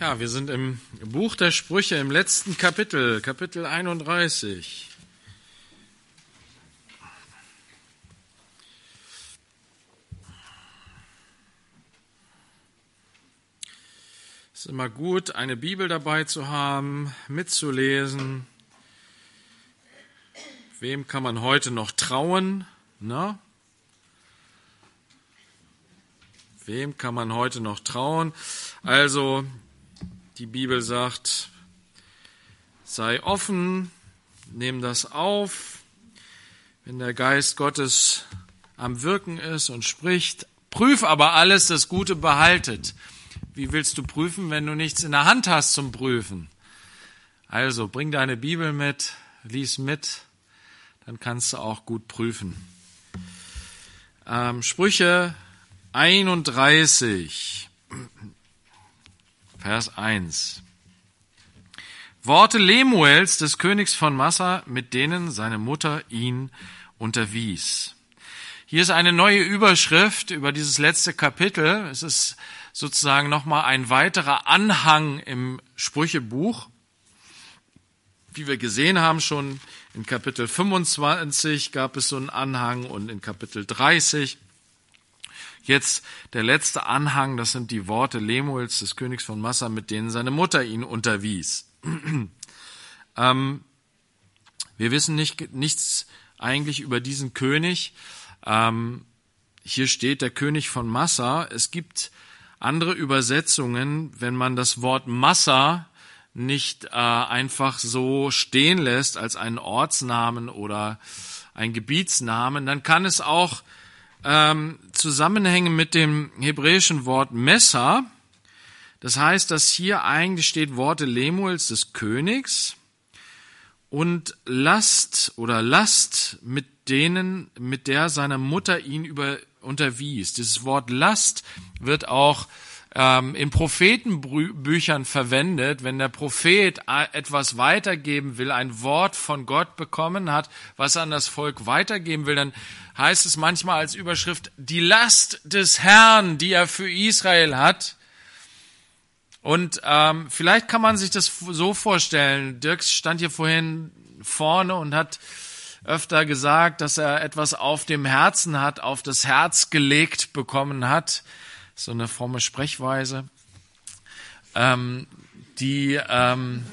Ja, wir sind im Buch der Sprüche im letzten Kapitel, Kapitel 31. Es ist immer gut, eine Bibel dabei zu haben, mitzulesen. Wem kann man heute noch trauen? Na? Wem kann man heute noch trauen? Also, die Bibel sagt, sei offen, nimm das auf. Wenn der Geist Gottes am Wirken ist und spricht, prüf aber alles, das Gute behaltet. Wie willst du prüfen, wenn du nichts in der Hand hast zum Prüfen? Also bring deine Bibel mit, lies mit, dann kannst du auch gut prüfen. Ähm, Sprüche 31. Vers 1. Worte Lemuels, des Königs von Massa, mit denen seine Mutter ihn unterwies. Hier ist eine neue Überschrift über dieses letzte Kapitel. Es ist sozusagen nochmal ein weiterer Anhang im Sprüchebuch. Wie wir gesehen haben, schon in Kapitel 25 gab es so einen Anhang und in Kapitel 30 Jetzt der letzte Anhang, das sind die Worte Lemuels, des Königs von Massa, mit denen seine Mutter ihn unterwies. ähm, wir wissen nicht, nichts eigentlich über diesen König. Ähm, hier steht der König von Massa. Es gibt andere Übersetzungen, wenn man das Wort Massa nicht äh, einfach so stehen lässt als einen Ortsnamen oder ein Gebietsnamen, dann kann es auch ähm, Zusammenhänge mit dem hebräischen Wort Messer. Das heißt, dass hier eigentlich steht Worte Lemuels des Königs und Last oder Last mit denen, mit der seine Mutter ihn über, unterwies. Dieses Wort Last wird auch ähm, in Prophetenbüchern verwendet, wenn der Prophet etwas weitergeben will, ein Wort von Gott bekommen hat, was er an das Volk weitergeben will, dann heißt es manchmal als Überschrift, die Last des Herrn, die er für Israel hat. Und ähm, vielleicht kann man sich das so vorstellen. Dirks stand hier vorhin vorne und hat öfter gesagt, dass er etwas auf dem Herzen hat, auf das Herz gelegt bekommen hat so eine fromme Sprechweise, ähm, die, ähm,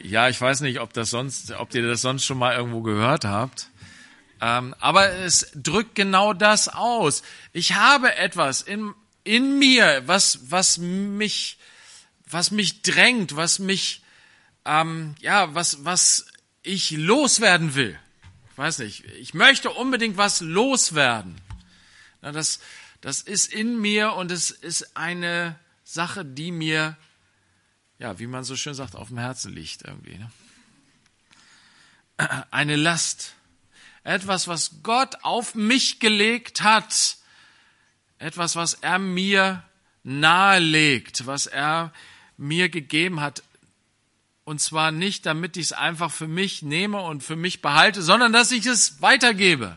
ja, ich weiß nicht, ob das sonst, ob ihr das sonst schon mal irgendwo gehört habt. Ähm, aber es drückt genau das aus. Ich habe etwas in, in mir, was, was mich, was mich drängt, was mich, ähm, ja, was, was ich loswerden will. Ich weiß nicht. Ich möchte unbedingt was loswerden. Na, das, das ist in mir und es ist eine Sache, die mir, ja, wie man so schön sagt, auf dem Herzen liegt irgendwie. Ne? Eine Last. Etwas, was Gott auf mich gelegt hat. Etwas, was er mir nahelegt, was er mir gegeben hat. Und zwar nicht, damit ich es einfach für mich nehme und für mich behalte, sondern dass ich es weitergebe.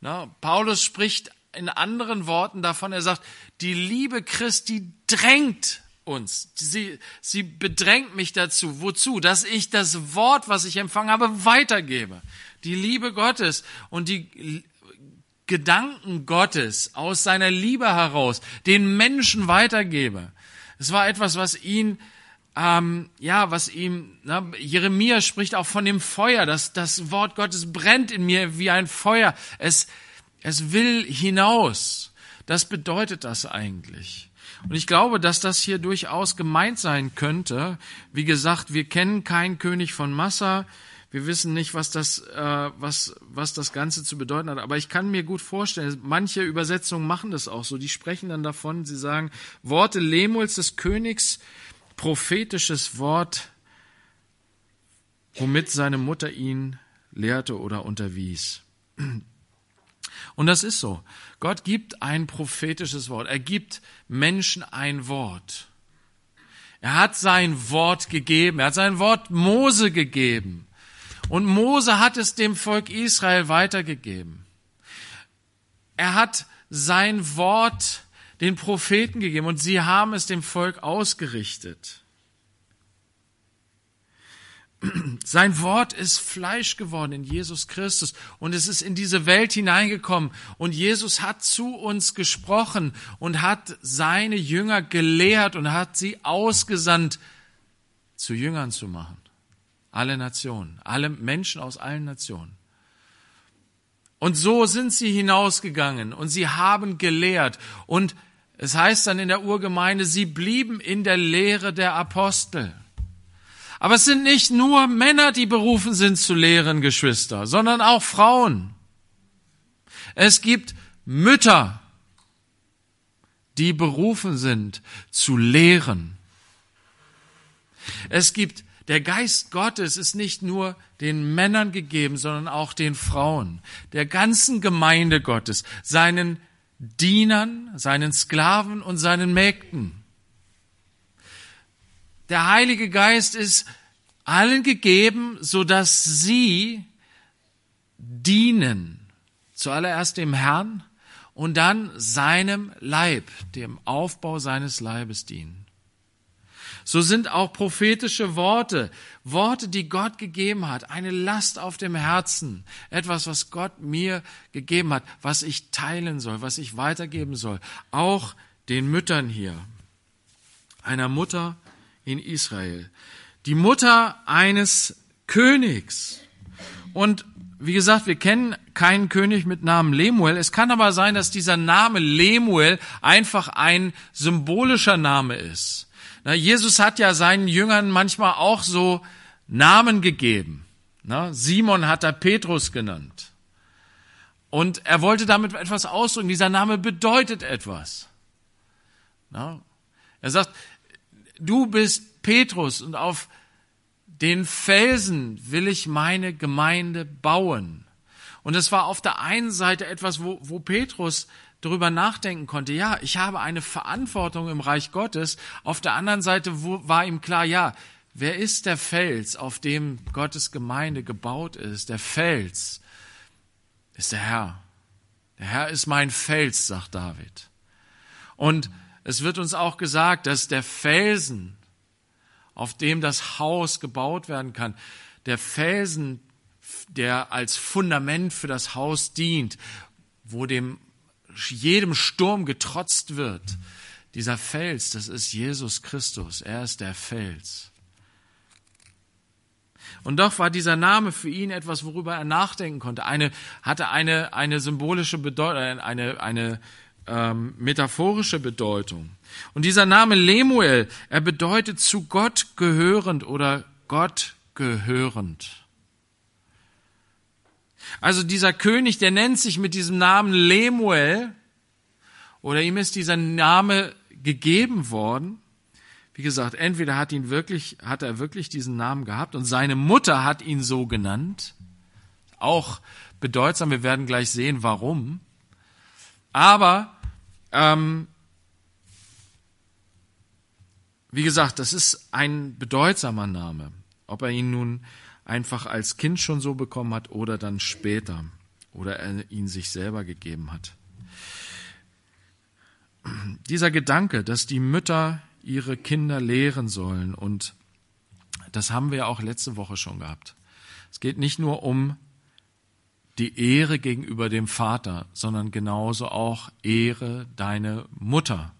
Na, Paulus spricht in anderen Worten davon, er sagt, die Liebe Christi drängt uns. Sie, sie bedrängt mich dazu. Wozu? Dass ich das Wort, was ich empfangen habe, weitergebe. Die Liebe Gottes und die Gedanken Gottes aus seiner Liebe heraus den Menschen weitergebe. Es war etwas, was ihn ähm, ja, was ihm, na, Jeremia spricht auch von dem Feuer, dass das Wort Gottes brennt in mir wie ein Feuer. Es, es will hinaus. Das bedeutet das eigentlich. Und ich glaube, dass das hier durchaus gemeint sein könnte. Wie gesagt, wir kennen keinen König von Massa. Wir wissen nicht, was das, äh, was, was das Ganze zu bedeuten hat. Aber ich kann mir gut vorstellen, manche Übersetzungen machen das auch so. Die sprechen dann davon, sie sagen, Worte Lemuels des Königs, prophetisches Wort, womit seine Mutter ihn lehrte oder unterwies. Und das ist so. Gott gibt ein prophetisches Wort. Er gibt Menschen ein Wort. Er hat sein Wort gegeben. Er hat sein Wort Mose gegeben. Und Mose hat es dem Volk Israel weitergegeben. Er hat sein Wort den Propheten gegeben und sie haben es dem Volk ausgerichtet. Sein Wort ist Fleisch geworden in Jesus Christus und es ist in diese Welt hineingekommen und Jesus hat zu uns gesprochen und hat seine Jünger gelehrt und hat sie ausgesandt, zu Jüngern zu machen. Alle Nationen, alle Menschen aus allen Nationen. Und so sind sie hinausgegangen und sie haben gelehrt und es heißt dann in der Urgemeinde, sie blieben in der Lehre der Apostel. Aber es sind nicht nur Männer, die berufen sind zu lehren, Geschwister, sondern auch Frauen. Es gibt Mütter, die berufen sind zu lehren. Es gibt der Geist Gottes ist nicht nur den Männern gegeben, sondern auch den Frauen, der ganzen Gemeinde Gottes, seinen Dienern, seinen Sklaven und seinen Mägden. Der Heilige Geist ist allen gegeben, so dass sie dienen. Zuallererst dem Herrn und dann seinem Leib, dem Aufbau seines Leibes dienen. So sind auch prophetische Worte, Worte, die Gott gegeben hat, eine Last auf dem Herzen, etwas, was Gott mir gegeben hat, was ich teilen soll, was ich weitergeben soll, auch den Müttern hier, einer Mutter in Israel. Die Mutter eines Königs. Und wie gesagt, wir kennen keinen König mit Namen Lemuel. Es kann aber sein, dass dieser Name Lemuel einfach ein symbolischer Name ist. Na, Jesus hat ja seinen Jüngern manchmal auch so Namen gegeben. Na, Simon hat er Petrus genannt. Und er wollte damit etwas ausdrücken. Dieser Name bedeutet etwas. Na, er sagt, du bist Petrus und auf den Felsen will ich meine Gemeinde bauen. Und es war auf der einen Seite etwas, wo, wo Petrus darüber nachdenken konnte, ja, ich habe eine Verantwortung im Reich Gottes. Auf der anderen Seite war ihm klar, ja, wer ist der Fels, auf dem Gottes Gemeinde gebaut ist? Der Fels ist der Herr. Der Herr ist mein Fels, sagt David. Und es wird uns auch gesagt, dass der Felsen, auf dem das Haus gebaut werden kann, der Felsen, der als Fundament für das Haus dient, wo dem jedem Sturm getrotzt wird, dieser Fels, das ist Jesus Christus. Er ist der Fels. Und doch war dieser Name für ihn etwas, worüber er nachdenken konnte. Eine, hatte eine, eine symbolische Bedeutung, eine, eine ähm, metaphorische Bedeutung. Und dieser Name Lemuel, er bedeutet zu Gott gehörend oder Gott gehörend. Also dieser König, der nennt sich mit diesem Namen Lemuel oder ihm ist dieser Name gegeben worden. Wie gesagt, entweder hat ihn wirklich, hat er wirklich diesen Namen gehabt und seine Mutter hat ihn so genannt. Auch bedeutsam, wir werden gleich sehen, warum. Aber ähm, wie gesagt, das ist ein bedeutsamer Name. Ob er ihn nun einfach als Kind schon so bekommen hat oder dann später oder er ihn sich selber gegeben hat. Dieser Gedanke, dass die Mütter ihre Kinder lehren sollen und das haben wir auch letzte Woche schon gehabt. Es geht nicht nur um die Ehre gegenüber dem Vater, sondern genauso auch Ehre deine Mutter.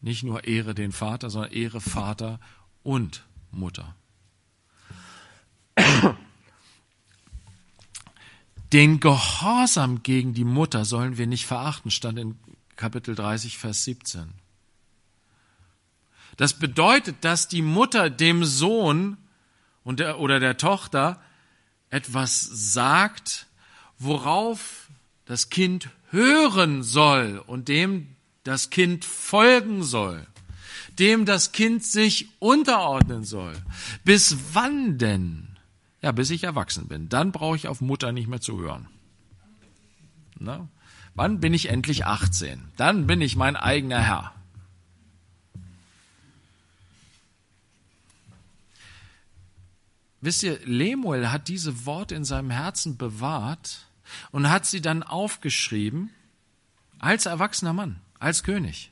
Nicht nur Ehre den Vater, sondern Ehre Vater und Mutter. Den Gehorsam gegen die Mutter sollen wir nicht verachten, stand in Kapitel 30, Vers 17. Das bedeutet, dass die Mutter dem Sohn und der, oder der Tochter etwas sagt, worauf das Kind hören soll und dem das Kind folgen soll, dem das Kind sich unterordnen soll. Bis wann denn? Ja, bis ich erwachsen bin. Dann brauche ich auf Mutter nicht mehr zu hören. Na? Wann bin ich endlich 18? Dann bin ich mein eigener Herr. Wisst ihr, Lemuel hat diese Worte in seinem Herzen bewahrt und hat sie dann aufgeschrieben als erwachsener Mann, als König.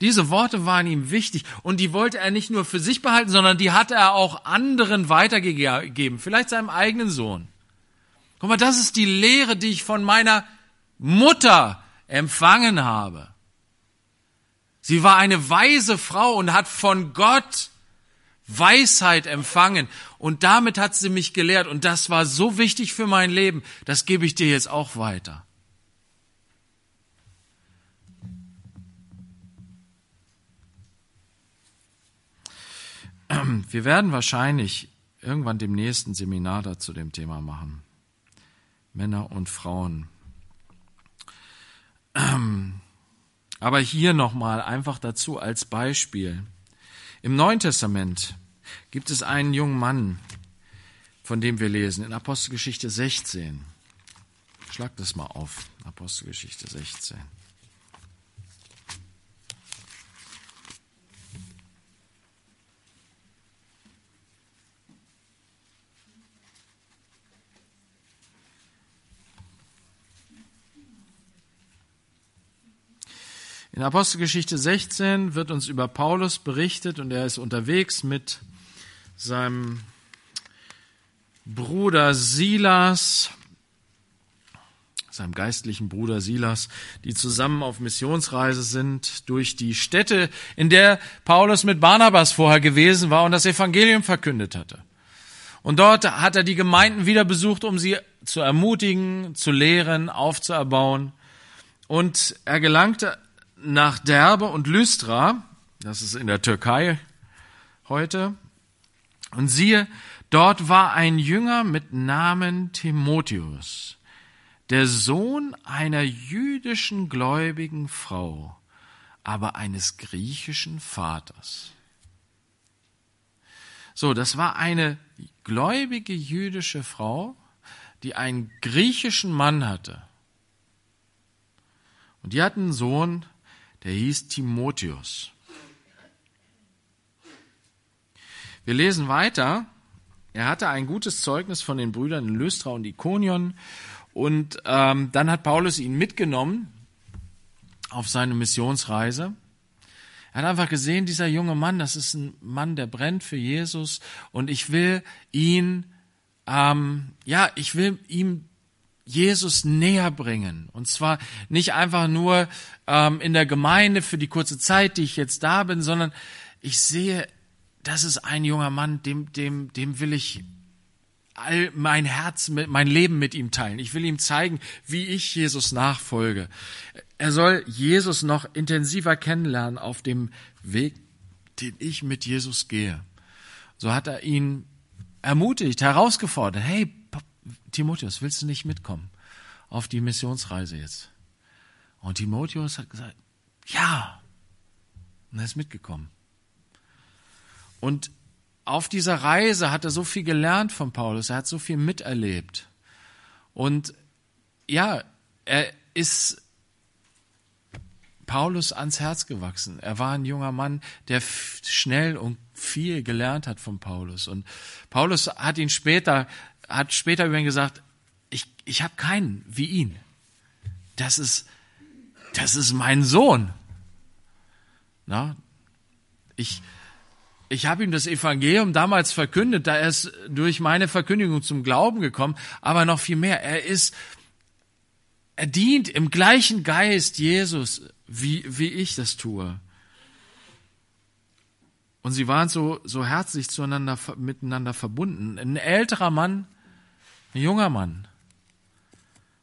Diese Worte waren ihm wichtig und die wollte er nicht nur für sich behalten, sondern die hat er auch anderen weitergegeben, vielleicht seinem eigenen Sohn. Guck mal, das ist die Lehre, die ich von meiner Mutter empfangen habe. Sie war eine weise Frau und hat von Gott Weisheit empfangen. Und damit hat sie mich gelehrt. Und das war so wichtig für mein Leben. Das gebe ich dir jetzt auch weiter. Wir werden wahrscheinlich irgendwann dem nächsten Seminar dazu dem Thema machen. Männer und Frauen. Aber hier nochmal einfach dazu als Beispiel. Im Neuen Testament gibt es einen jungen Mann, von dem wir lesen, in Apostelgeschichte 16. Schlag das mal auf, Apostelgeschichte 16. In Apostelgeschichte 16 wird uns über Paulus berichtet und er ist unterwegs mit seinem Bruder Silas, seinem geistlichen Bruder Silas, die zusammen auf Missionsreise sind durch die Städte, in der Paulus mit Barnabas vorher gewesen war und das Evangelium verkündet hatte. Und dort hat er die Gemeinden wieder besucht, um sie zu ermutigen, zu lehren, aufzuerbauen. Und er gelangte nach Derbe und Lystra, das ist in der Türkei heute, und siehe, dort war ein Jünger mit Namen Timotheus, der Sohn einer jüdischen gläubigen Frau, aber eines griechischen Vaters. So, das war eine gläubige jüdische Frau, die einen griechischen Mann hatte. Und die hatten einen Sohn, der hieß Timotheus. Wir lesen weiter. Er hatte ein gutes Zeugnis von den Brüdern in Lystra und Ikonion. Und ähm, dann hat Paulus ihn mitgenommen auf seine Missionsreise. Er hat einfach gesehen, dieser junge Mann, das ist ein Mann, der brennt für Jesus. Und ich will ihn, ähm, ja, ich will ihm Jesus näher bringen. Und zwar nicht einfach nur ähm, in der Gemeinde für die kurze Zeit, die ich jetzt da bin, sondern ich sehe, das ist ein junger Mann, dem, dem, dem will ich all mein Herz, mein Leben mit ihm teilen. Ich will ihm zeigen, wie ich Jesus nachfolge. Er soll Jesus noch intensiver kennenlernen auf dem Weg, den ich mit Jesus gehe. So hat er ihn ermutigt, herausgefordert. Hey, Timotheus, willst du nicht mitkommen auf die Missionsreise jetzt? Und Timotheus hat gesagt, ja. Und er ist mitgekommen. Und auf dieser Reise hat er so viel gelernt von Paulus, er hat so viel miterlebt. Und ja, er ist Paulus ans Herz gewachsen. Er war ein junger Mann, der schnell und viel gelernt hat von Paulus. Und Paulus hat ihn später hat später über ihn gesagt, ich, ich habe keinen wie ihn. Das ist, das ist mein Sohn. Na, ich, ich habe ihm das Evangelium damals verkündet, da er ist durch meine Verkündigung zum Glauben gekommen, aber noch viel mehr. Er ist, er dient im gleichen Geist Jesus, wie, wie ich das tue. Und sie waren so, so herzlich zueinander, miteinander verbunden. Ein älterer Mann ein junger Mann,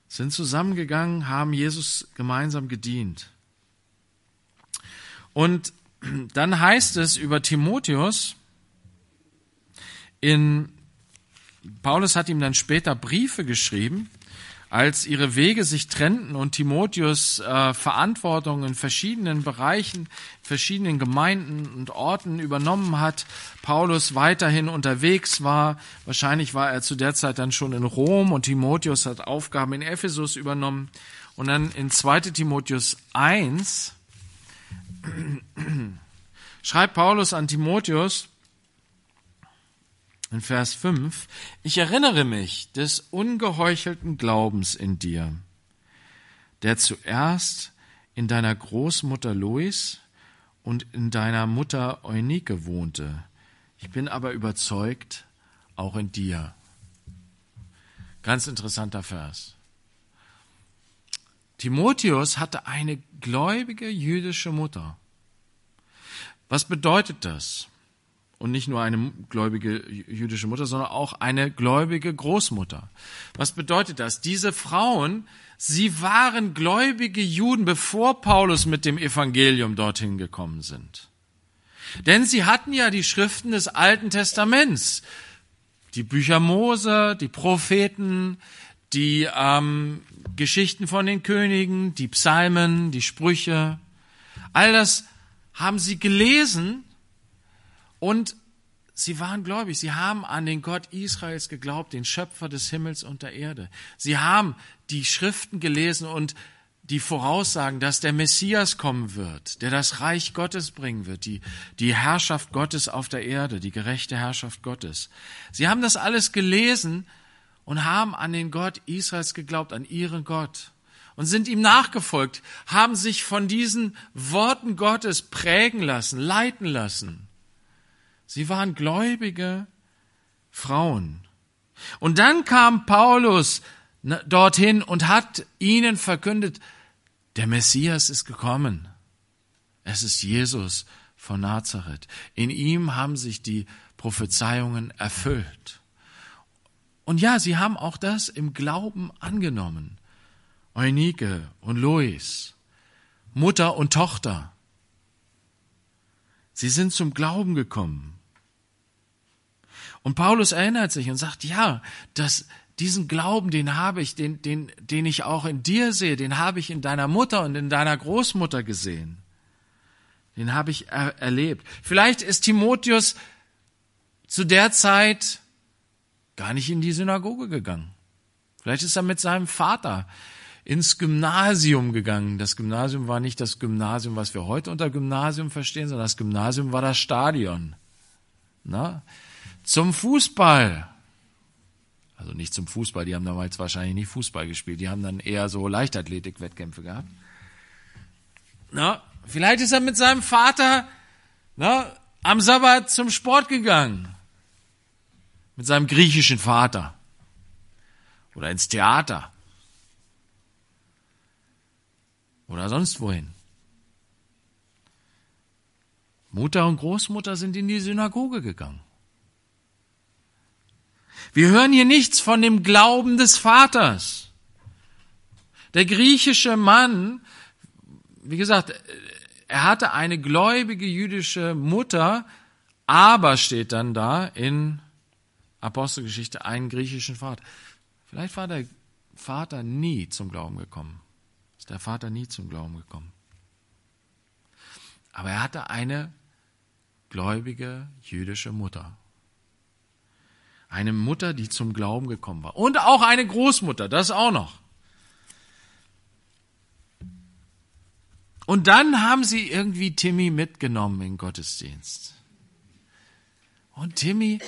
sind zusammengegangen, haben Jesus gemeinsam gedient. Und dann heißt es über Timotheus, in, Paulus hat ihm dann später Briefe geschrieben, als ihre Wege sich trennten und Timotheus äh, Verantwortung in verschiedenen Bereichen, verschiedenen Gemeinden und Orten übernommen hat, Paulus weiterhin unterwegs war, wahrscheinlich war er zu der Zeit dann schon in Rom und Timotheus hat Aufgaben in Ephesus übernommen. Und dann in 2 Timotheus 1 schreibt Paulus an Timotheus, in Vers 5, ich erinnere mich des ungeheuchelten Glaubens in dir, der zuerst in deiner Großmutter Lois und in deiner Mutter Eunike wohnte. Ich bin aber überzeugt, auch in dir. Ganz interessanter Vers. Timotheus hatte eine gläubige jüdische Mutter. Was bedeutet das? Und nicht nur eine gläubige jüdische Mutter, sondern auch eine gläubige Großmutter. Was bedeutet das? Diese Frauen, sie waren gläubige Juden, bevor Paulus mit dem Evangelium dorthin gekommen sind. Denn sie hatten ja die Schriften des Alten Testaments, die Bücher Mose, die Propheten, die ähm, Geschichten von den Königen, die Psalmen, die Sprüche. All das haben sie gelesen und sie waren gläubig. Sie haben an den Gott Israels geglaubt, den Schöpfer des Himmels und der Erde. Sie haben die Schriften gelesen und die Voraussagen, dass der Messias kommen wird, der das Reich Gottes bringen wird, die, die Herrschaft Gottes auf der Erde, die gerechte Herrschaft Gottes. Sie haben das alles gelesen und haben an den Gott Israels geglaubt, an ihren Gott und sind ihm nachgefolgt, haben sich von diesen Worten Gottes prägen lassen, leiten lassen. Sie waren gläubige Frauen. Und dann kam Paulus dorthin und hat ihnen verkündet, der Messias ist gekommen. Es ist Jesus von Nazareth. In ihm haben sich die Prophezeiungen erfüllt. Und ja, sie haben auch das im Glauben angenommen. Eunike und Lois, Mutter und Tochter. Sie sind zum Glauben gekommen. Und Paulus erinnert sich und sagt, ja, das, diesen Glauben, den habe ich, den, den, den ich auch in dir sehe, den habe ich in deiner Mutter und in deiner Großmutter gesehen. Den habe ich er, erlebt. Vielleicht ist Timotheus zu der Zeit gar nicht in die Synagoge gegangen. Vielleicht ist er mit seinem Vater ins Gymnasium gegangen. Das Gymnasium war nicht das Gymnasium, was wir heute unter Gymnasium verstehen, sondern das Gymnasium war das Stadion. Na? Zum Fußball. Also nicht zum Fußball, die haben damals wahrscheinlich nicht Fußball gespielt, die haben dann eher so Leichtathletik-Wettkämpfe gehabt. Na, vielleicht ist er mit seinem Vater na, am Sabbat zum Sport gegangen mit seinem griechischen Vater oder ins Theater oder sonst wohin. Mutter und Großmutter sind in die Synagoge gegangen. Wir hören hier nichts von dem Glauben des Vaters. Der griechische Mann, wie gesagt, er hatte eine gläubige jüdische Mutter, aber steht dann da in Apostelgeschichte einen griechischen Vater. Vielleicht war der Vater nie zum Glauben gekommen. Ist der Vater nie zum Glauben gekommen. Aber er hatte eine gläubige jüdische Mutter. Eine Mutter, die zum Glauben gekommen war. Und auch eine Großmutter, das auch noch. Und dann haben sie irgendwie Timmy mitgenommen in Gottesdienst. Und Timmy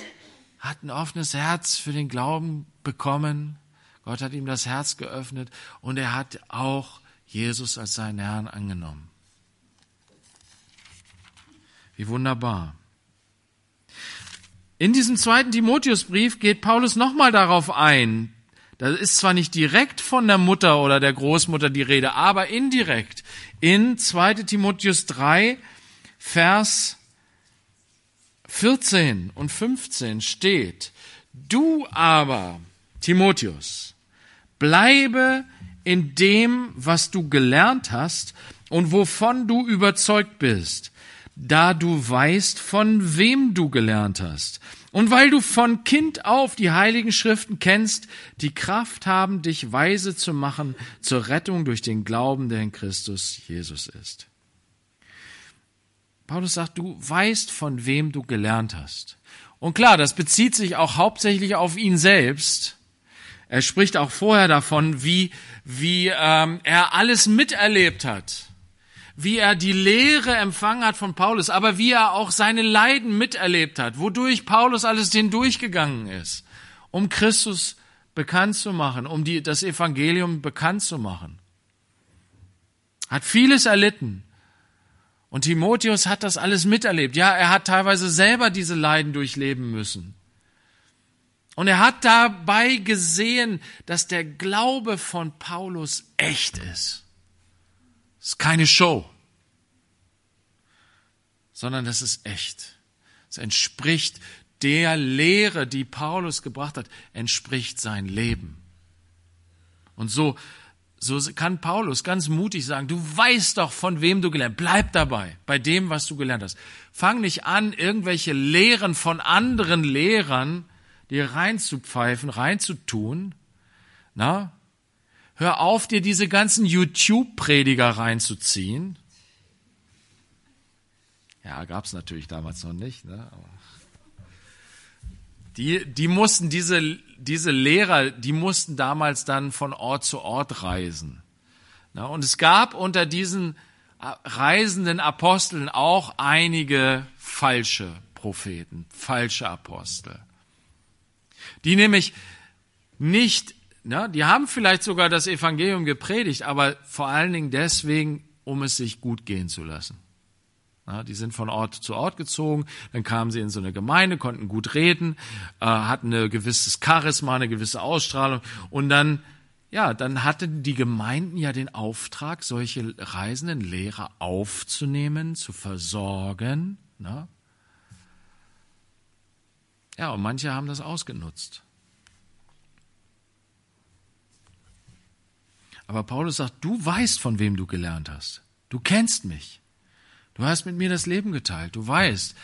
hat ein offenes Herz für den Glauben bekommen. Gott hat ihm das Herz geöffnet und er hat auch Jesus als seinen Herrn angenommen. Wie wunderbar. In diesem zweiten Timotheusbrief geht Paulus nochmal darauf ein. Da ist zwar nicht direkt von der Mutter oder der Großmutter die Rede, aber indirekt. In 2 Timotheus 3, Vers 14 und 15 steht, du aber, Timotheus, bleibe in dem, was du gelernt hast und wovon du überzeugt bist, da du weißt, von wem du gelernt hast. Und weil du von Kind auf die heiligen Schriften kennst, die Kraft haben, dich weise zu machen zur Rettung durch den Glauben, der in Christus Jesus ist. Paulus sagt, du weißt, von wem du gelernt hast. Und klar, das bezieht sich auch hauptsächlich auf ihn selbst. Er spricht auch vorher davon, wie, wie ähm, er alles miterlebt hat, wie er die Lehre empfangen hat von Paulus, aber wie er auch seine Leiden miterlebt hat, wodurch Paulus alles hindurchgegangen ist, um Christus bekannt zu machen, um die, das Evangelium bekannt zu machen. hat vieles erlitten. Und Timotheus hat das alles miterlebt. Ja, er hat teilweise selber diese Leiden durchleben müssen. Und er hat dabei gesehen, dass der Glaube von Paulus echt ist. Es ist keine Show, sondern das ist echt. Es entspricht der Lehre, die Paulus gebracht hat, entspricht sein Leben. Und so, so kann Paulus ganz mutig sagen, du weißt doch, von wem du gelernt. Bleib dabei, bei dem, was du gelernt hast. Fang nicht an, irgendwelche Lehren von anderen Lehrern dir reinzupfeifen, reinzutun. Na? Hör auf, dir diese ganzen YouTube-Prediger reinzuziehen. Ja, gab's natürlich damals noch nicht. Ne? Die, die mussten diese, diese Lehrer, die mussten damals dann von Ort zu Ort reisen. Na, und es gab unter diesen äh, reisenden Aposteln auch einige falsche Propheten, falsche Apostel. Die nämlich nicht, na, die haben vielleicht sogar das Evangelium gepredigt, aber vor allen Dingen deswegen, um es sich gut gehen zu lassen. Ja, die sind von Ort zu Ort gezogen, dann kamen sie in so eine Gemeinde, konnten gut reden, äh, hatten ein gewisses Charisma, eine gewisse Ausstrahlung und dann, ja, dann hatten die Gemeinden ja den Auftrag, solche reisenden Lehrer aufzunehmen, zu versorgen. Ne? Ja, und manche haben das ausgenutzt. Aber Paulus sagt, du weißt, von wem du gelernt hast. Du kennst mich. Du hast mit mir das Leben geteilt. Du weißt,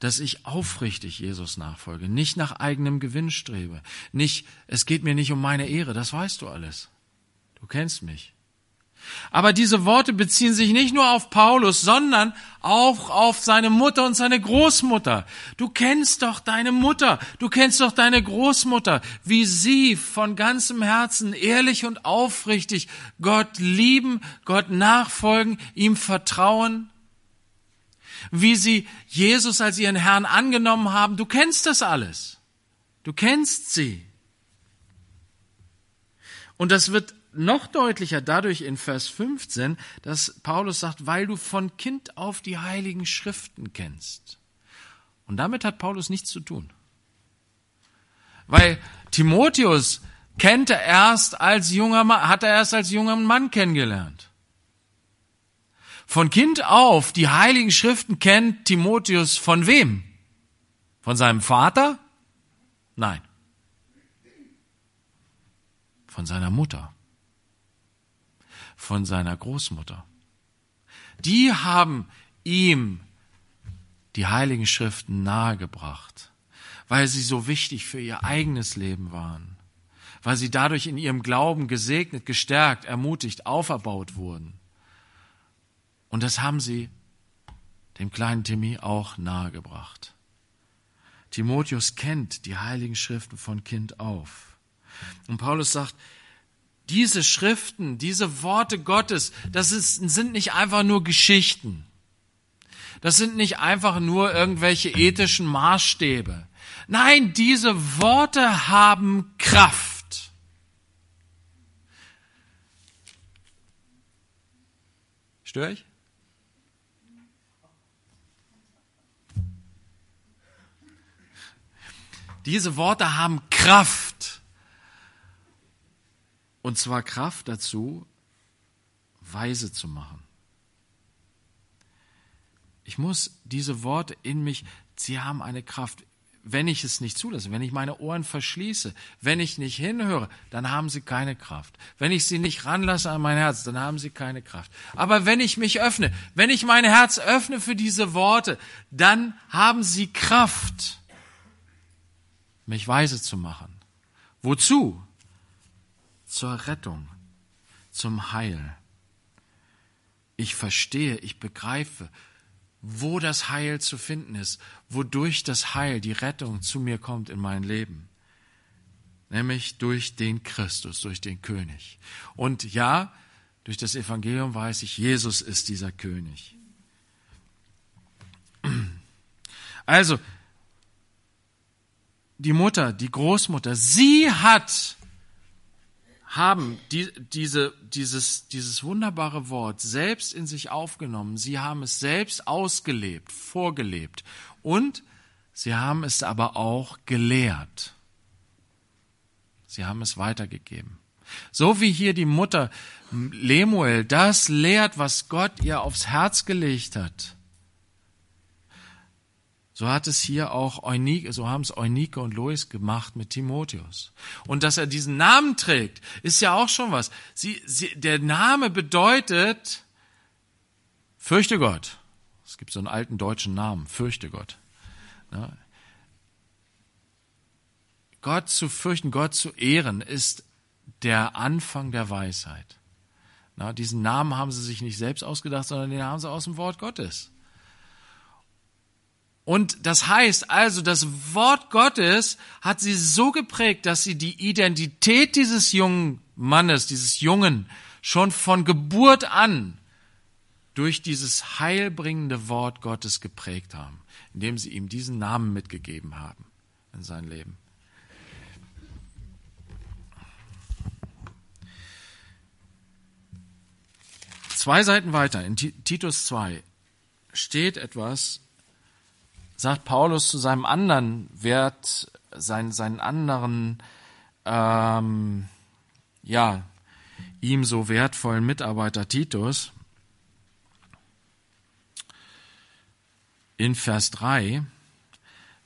dass ich aufrichtig Jesus nachfolge, nicht nach eigenem Gewinn strebe, nicht, es geht mir nicht um meine Ehre, das weißt du alles. Du kennst mich. Aber diese Worte beziehen sich nicht nur auf Paulus, sondern auch auf seine Mutter und seine Großmutter. Du kennst doch deine Mutter, du kennst doch deine Großmutter, wie sie von ganzem Herzen ehrlich und aufrichtig Gott lieben, Gott nachfolgen, ihm vertrauen wie sie Jesus als ihren Herrn angenommen haben. Du kennst das alles. Du kennst sie. Und das wird noch deutlicher dadurch in Vers 15, dass Paulus sagt, weil du von Kind auf die heiligen Schriften kennst. Und damit hat Paulus nichts zu tun. Weil Timotheus kennt er erst als junger Mann, hat er erst als junger Mann kennengelernt. Von Kind auf die heiligen Schriften kennt Timotheus von wem? Von seinem Vater? Nein. Von seiner Mutter. Von seiner Großmutter. Die haben ihm die heiligen Schriften nahegebracht, weil sie so wichtig für ihr eigenes Leben waren, weil sie dadurch in ihrem Glauben gesegnet, gestärkt, ermutigt, auferbaut wurden. Und das haben sie dem kleinen Timmy auch nahegebracht. Timotheus kennt die heiligen Schriften von Kind auf. Und Paulus sagt, diese Schriften, diese Worte Gottes, das ist, sind nicht einfach nur Geschichten. Das sind nicht einfach nur irgendwelche ethischen Maßstäbe. Nein, diese Worte haben Kraft. Störe ich? Diese Worte haben Kraft. Und zwar Kraft dazu, weise zu machen. Ich muss diese Worte in mich, sie haben eine Kraft. Wenn ich es nicht zulasse, wenn ich meine Ohren verschließe, wenn ich nicht hinhöre, dann haben sie keine Kraft. Wenn ich sie nicht ranlasse an mein Herz, dann haben sie keine Kraft. Aber wenn ich mich öffne, wenn ich mein Herz öffne für diese Worte, dann haben sie Kraft mich weise zu machen. Wozu? Zur Rettung, zum Heil. Ich verstehe, ich begreife, wo das Heil zu finden ist, wodurch das Heil, die Rettung zu mir kommt in mein Leben. Nämlich durch den Christus, durch den König. Und ja, durch das Evangelium weiß ich, Jesus ist dieser König. Also, die Mutter, die Großmutter, sie hat haben die, diese, dieses, dieses wunderbare Wort selbst in sich aufgenommen. Sie haben es selbst ausgelebt, vorgelebt. Und sie haben es aber auch gelehrt. Sie haben es weitergegeben. So wie hier die Mutter Lemuel das lehrt, was Gott ihr aufs Herz gelegt hat. So hat es hier auch Eunike, so haben es Eunike und Lois gemacht mit Timotheus. Und dass er diesen Namen trägt, ist ja auch schon was. Sie, sie, der Name bedeutet, fürchte Gott. Es gibt so einen alten deutschen Namen, fürchte Gott. Ja. Gott zu fürchten, Gott zu ehren, ist der Anfang der Weisheit. Na, diesen Namen haben sie sich nicht selbst ausgedacht, sondern den haben sie aus dem Wort Gottes. Und das heißt also, das Wort Gottes hat sie so geprägt, dass sie die Identität dieses jungen Mannes, dieses Jungen, schon von Geburt an durch dieses heilbringende Wort Gottes geprägt haben, indem sie ihm diesen Namen mitgegeben haben in sein Leben. Zwei Seiten weiter, in Titus 2, steht etwas, sagt Paulus zu seinem anderen Wert, sein, seinen anderen, ähm, ja, ihm so wertvollen Mitarbeiter Titus, in Vers 3,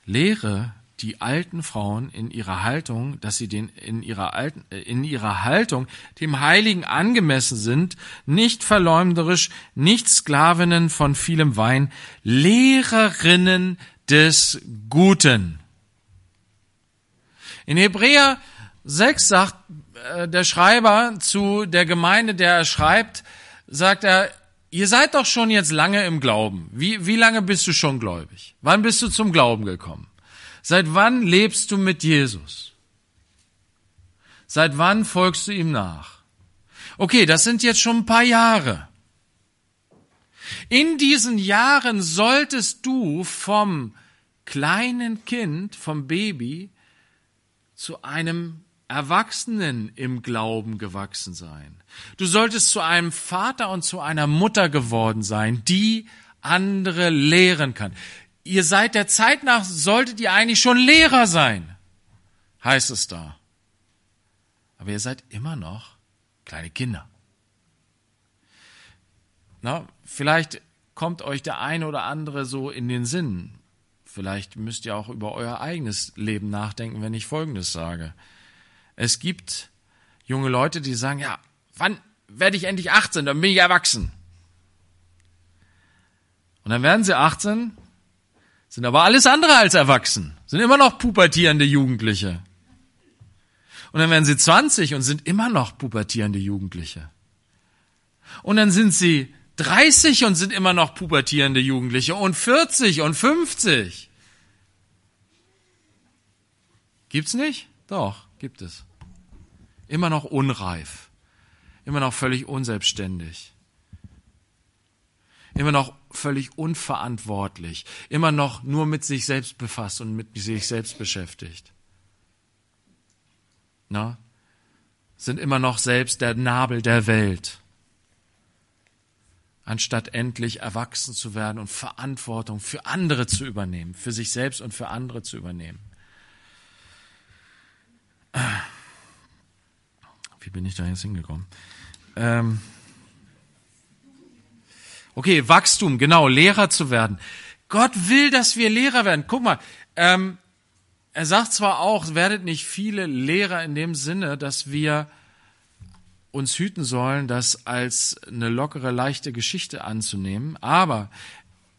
lehre die alten Frauen in ihrer Haltung, dass sie den, in ihrer alten, äh, in ihrer Haltung dem Heiligen angemessen sind, nicht verleumderisch, nicht Sklavinnen von vielem Wein, Lehrerinnen des Guten. In Hebräer 6 sagt äh, der Schreiber zu der Gemeinde, der er schreibt, sagt er, ihr seid doch schon jetzt lange im Glauben. Wie, wie lange bist du schon gläubig? Wann bist du zum Glauben gekommen? Seit wann lebst du mit Jesus? Seit wann folgst du ihm nach? Okay, das sind jetzt schon ein paar Jahre. In diesen Jahren solltest du vom kleinen Kind, vom Baby, zu einem Erwachsenen im Glauben gewachsen sein. Du solltest zu einem Vater und zu einer Mutter geworden sein, die andere lehren kann ihr seid der Zeit nach, solltet ihr eigentlich schon Lehrer sein, heißt es da. Aber ihr seid immer noch kleine Kinder. Na, vielleicht kommt euch der eine oder andere so in den Sinn. Vielleicht müsst ihr auch über euer eigenes Leben nachdenken, wenn ich Folgendes sage. Es gibt junge Leute, die sagen, ja, wann werde ich endlich 18, dann bin ich erwachsen. Und dann werden sie 18 sind aber alles andere als erwachsen, sind immer noch pubertierende Jugendliche. Und dann werden sie 20 und sind immer noch pubertierende Jugendliche. Und dann sind sie 30 und sind immer noch pubertierende Jugendliche und 40 und 50. Gibt's nicht? Doch, gibt es. Immer noch unreif. Immer noch völlig unselbstständig immer noch völlig unverantwortlich, immer noch nur mit sich selbst befasst und mit sich selbst beschäftigt. Na? Sind immer noch selbst der Nabel der Welt. Anstatt endlich erwachsen zu werden und Verantwortung für andere zu übernehmen, für sich selbst und für andere zu übernehmen. Wie bin ich da jetzt hingekommen? Ähm, Okay, Wachstum, genau, Lehrer zu werden. Gott will, dass wir Lehrer werden. Guck mal, ähm, er sagt zwar auch, werdet nicht viele Lehrer in dem Sinne, dass wir uns hüten sollen, das als eine lockere, leichte Geschichte anzunehmen, aber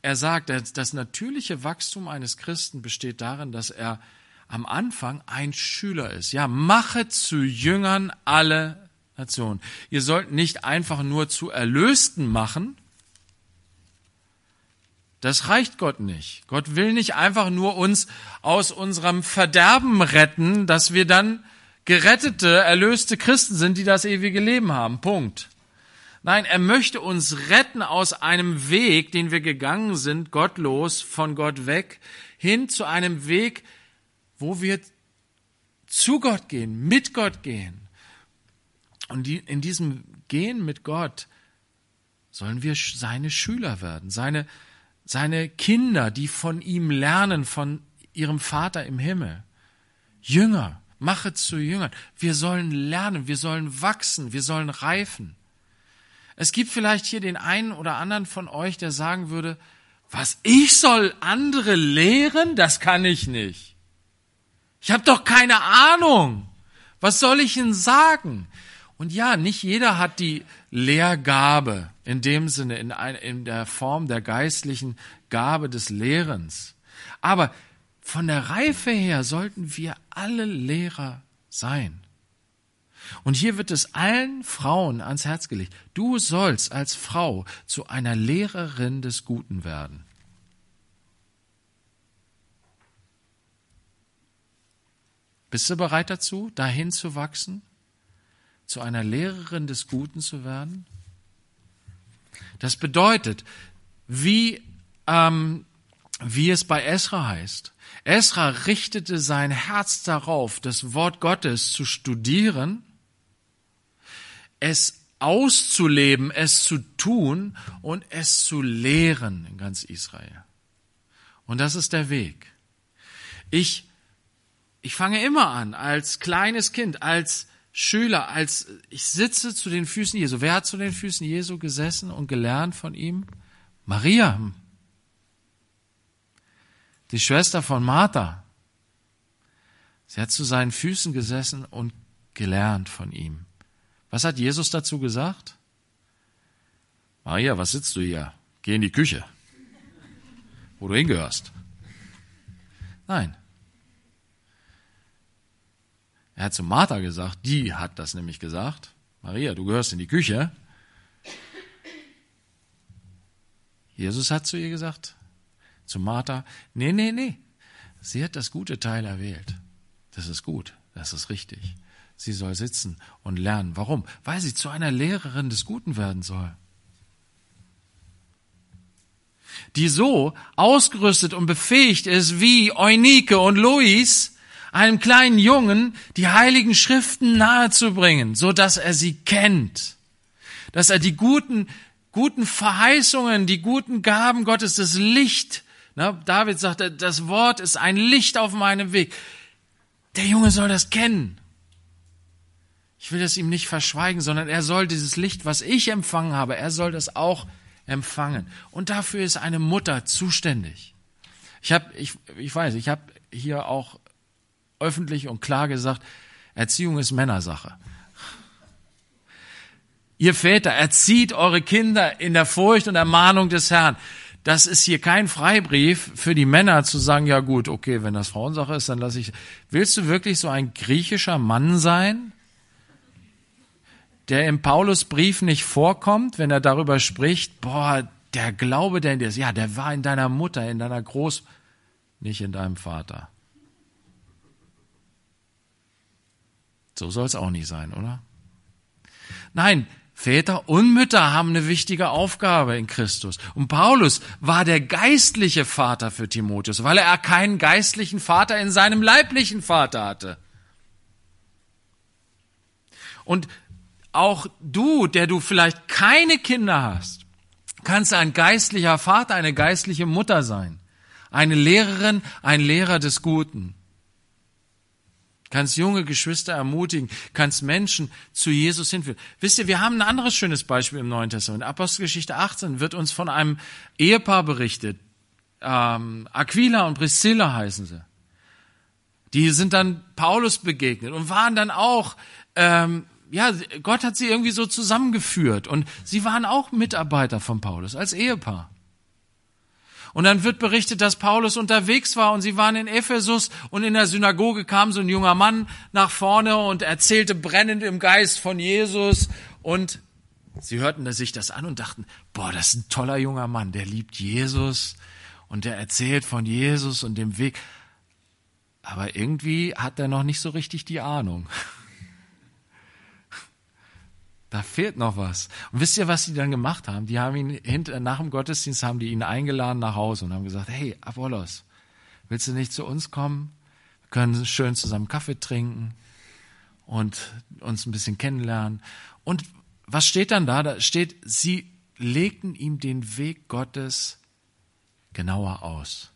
er sagt, das natürliche Wachstum eines Christen besteht darin, dass er am Anfang ein Schüler ist. Ja, mache zu Jüngern alle Nationen. Ihr sollt nicht einfach nur zu Erlösten machen, das reicht Gott nicht. Gott will nicht einfach nur uns aus unserem Verderben retten, dass wir dann gerettete, erlöste Christen sind, die das ewige Leben haben. Punkt. Nein, er möchte uns retten aus einem Weg, den wir gegangen sind, gottlos, von Gott weg, hin zu einem Weg, wo wir zu Gott gehen, mit Gott gehen, Und in diesem Gehen mit Gott sollen wir seine Schüler werden, seine, seine Kinder, die von ihm lernen, von ihrem Vater im Himmel. Jünger, mache zu Jüngern. Wir sollen lernen, wir sollen wachsen, wir sollen reifen. Es gibt vielleicht hier den einen oder anderen von euch, der sagen würde, was ich soll andere lehren, das kann ich nicht. Ich habe doch keine Ahnung. Was soll ich Ihnen sagen? Und ja, nicht jeder hat die Lehrgabe in dem Sinne, in, ein, in der Form der geistlichen Gabe des Lehrens. Aber von der Reife her sollten wir alle Lehrer sein. Und hier wird es allen Frauen ans Herz gelegt. Du sollst als Frau zu einer Lehrerin des Guten werden. Bist du bereit dazu, dahin zu wachsen, zu einer Lehrerin des Guten zu werden? Das bedeutet, wie, ähm, wie es bei Esra heißt. Esra richtete sein Herz darauf, das Wort Gottes zu studieren, es auszuleben, es zu tun und es zu lehren in ganz Israel. Und das ist der Weg. Ich ich fange immer an, als kleines Kind, als Schüler, als ich sitze zu den Füßen Jesu. Wer hat zu den Füßen Jesu gesessen und gelernt von ihm? Maria, die Schwester von Martha. Sie hat zu seinen Füßen gesessen und gelernt von ihm. Was hat Jesus dazu gesagt? Maria, was sitzt du hier? Geh in die Küche, wo du hingehörst. Nein, er hat zu Martha gesagt, die hat das nämlich gesagt. Maria, du gehörst in die Küche. Jesus hat zu ihr gesagt, zu Martha, nee, nee, nee. Sie hat das gute Teil erwählt. Das ist gut, das ist richtig. Sie soll sitzen und lernen. Warum? Weil sie zu einer Lehrerin des Guten werden soll. Die so ausgerüstet und befähigt ist wie Eunike und Luis, einem kleinen Jungen die heiligen Schriften nahezubringen, so dass er sie kennt, dass er die guten, guten Verheißungen, die guten Gaben Gottes, das Licht, na, David sagt, das Wort ist ein Licht auf meinem Weg. Der Junge soll das kennen. Ich will das ihm nicht verschweigen, sondern er soll dieses Licht, was ich empfangen habe, er soll das auch empfangen. Und dafür ist eine Mutter zuständig. Ich habe, ich, ich weiß, ich habe hier auch öffentlich und klar gesagt, Erziehung ist Männersache. Ihr Väter, erzieht eure Kinder in der Furcht und Ermahnung des Herrn. Das ist hier kein Freibrief für die Männer zu sagen, ja gut, okay, wenn das Frauensache ist, dann lasse ich. Willst du wirklich so ein griechischer Mann sein, der im Paulusbrief nicht vorkommt, wenn er darüber spricht, boah, der Glaube, der in dir ist, ja, der war in deiner Mutter, in deiner Groß, nicht in deinem Vater. So soll es auch nicht sein, oder? Nein, Väter und Mütter haben eine wichtige Aufgabe in Christus. Und Paulus war der geistliche Vater für Timotheus, weil er keinen geistlichen Vater in seinem leiblichen Vater hatte. Und auch du, der du vielleicht keine Kinder hast, kannst ein geistlicher Vater, eine geistliche Mutter sein. Eine Lehrerin, ein Lehrer des Guten kannst junge Geschwister ermutigen, kannst Menschen zu Jesus hinführen. Wisst ihr, wir haben ein anderes schönes Beispiel im Neuen Testament. Apostelgeschichte 18 wird uns von einem Ehepaar berichtet. Ähm, Aquila und Priscilla heißen sie. Die sind dann Paulus begegnet und waren dann auch, ähm, ja, Gott hat sie irgendwie so zusammengeführt und sie waren auch Mitarbeiter von Paulus als Ehepaar. Und dann wird berichtet, dass Paulus unterwegs war und sie waren in Ephesus und in der Synagoge kam so ein junger Mann nach vorne und erzählte brennend im Geist von Jesus und sie hörten sich das an und dachten, boah, das ist ein toller junger Mann, der liebt Jesus und der erzählt von Jesus und dem Weg. Aber irgendwie hat er noch nicht so richtig die Ahnung. Da fehlt noch was. Und wisst ihr, was die dann gemacht haben? Die haben ihn hinter, nach dem Gottesdienst haben die ihn eingeladen nach Hause und haben gesagt, hey, Apollos, willst du nicht zu uns kommen? Wir können schön zusammen Kaffee trinken und uns ein bisschen kennenlernen. Und was steht dann da? Da steht, sie legten ihm den Weg Gottes genauer aus.